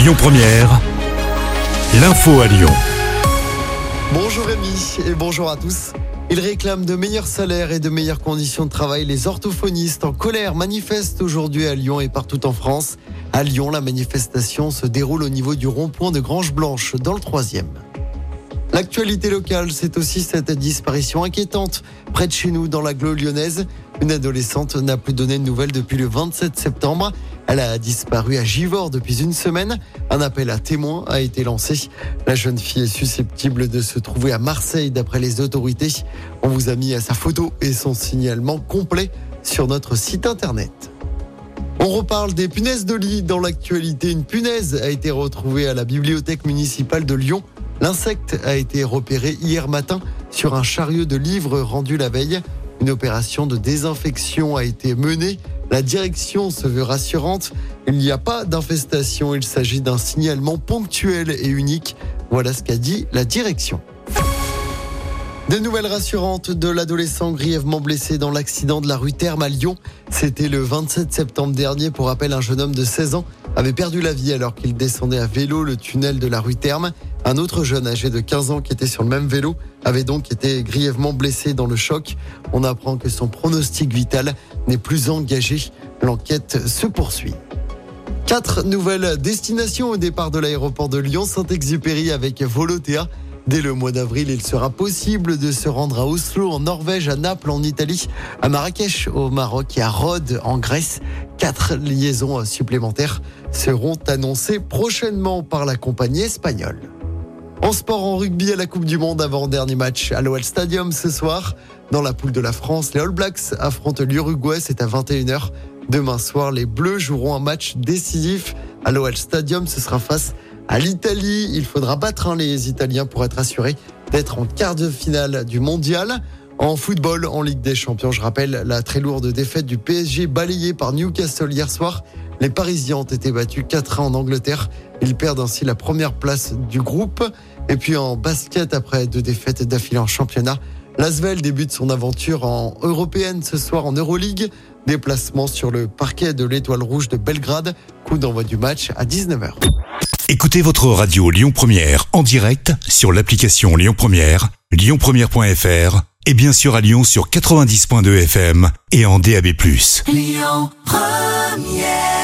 Lyon Première, l'info à Lyon. Bonjour Rémi et bonjour à tous. Ils réclament de meilleurs salaires et de meilleures conditions de travail. Les orthophonistes en colère manifestent aujourd'hui à Lyon et partout en France. À Lyon, la manifestation se déroule au niveau du rond-point de Grange Blanche dans le troisième. L'actualité locale, c'est aussi cette disparition inquiétante près de chez nous dans l'agglo lyonnaise. Une adolescente n'a plus donné de nouvelles depuis le 27 septembre. Elle a disparu à Givors depuis une semaine. Un appel à témoins a été lancé. La jeune fille est susceptible de se trouver à Marseille d'après les autorités. On vous a mis à sa photo et son signalement complet sur notre site internet. On reparle des punaises de lit dans l'actualité. Une punaise a été retrouvée à la bibliothèque municipale de Lyon. L'insecte a été repéré hier matin sur un chariot de livres rendu la veille. Une opération de désinfection a été menée. La direction se veut rassurante. Il n'y a pas d'infestation. Il s'agit d'un signalement ponctuel et unique. Voilà ce qu'a dit la direction. Des nouvelles rassurantes de l'adolescent grièvement blessé dans l'accident de la rue Terme à Lyon. C'était le 27 septembre dernier. Pour rappel, un jeune homme de 16 ans avait perdu la vie alors qu'il descendait à vélo le tunnel de la rue Terme. Un autre jeune âgé de 15 ans qui était sur le même vélo avait donc été grièvement blessé dans le choc. On apprend que son pronostic vital n'est plus engagé. L'enquête se poursuit. Quatre nouvelles destinations au départ de l'aéroport de Lyon-Saint-Exupéry avec Volotea. Dès le mois d'avril, il sera possible de se rendre à Oslo en Norvège, à Naples en Italie, à Marrakech au Maroc et à Rhodes en Grèce. Quatre liaisons supplémentaires seront annoncées prochainement par la compagnie espagnole. En sport, en rugby à la Coupe du Monde, avant-dernier match à l'OL Stadium ce soir. Dans la poule de la France, les All Blacks affrontent l'Uruguay, c'est à 21h. Demain soir, les Bleus joueront un match décisif à l'OL Stadium. Ce sera face à l'Italie. Il faudra battre hein, les Italiens pour être assuré d'être en quart de finale du mondial. En football, en Ligue des Champions, je rappelle la très lourde défaite du PSG balayée par Newcastle hier soir. Les Parisiens ont été battus 4-1 en Angleterre. Ils perdent ainsi la première place du groupe. Et puis en basket, après deux défaites d'affilée en championnat, L'Asvel débute son aventure en européenne ce soir en Euroleague. Déplacement sur le parquet de l'Étoile Rouge de Belgrade. Coup d'envoi du match à 19h. Écoutez votre radio Lyon Première en direct sur l'application Lyon Première, lyonpremière.fr et bien sûr à Lyon sur 90.2 FM et en DAB+. Lyon Première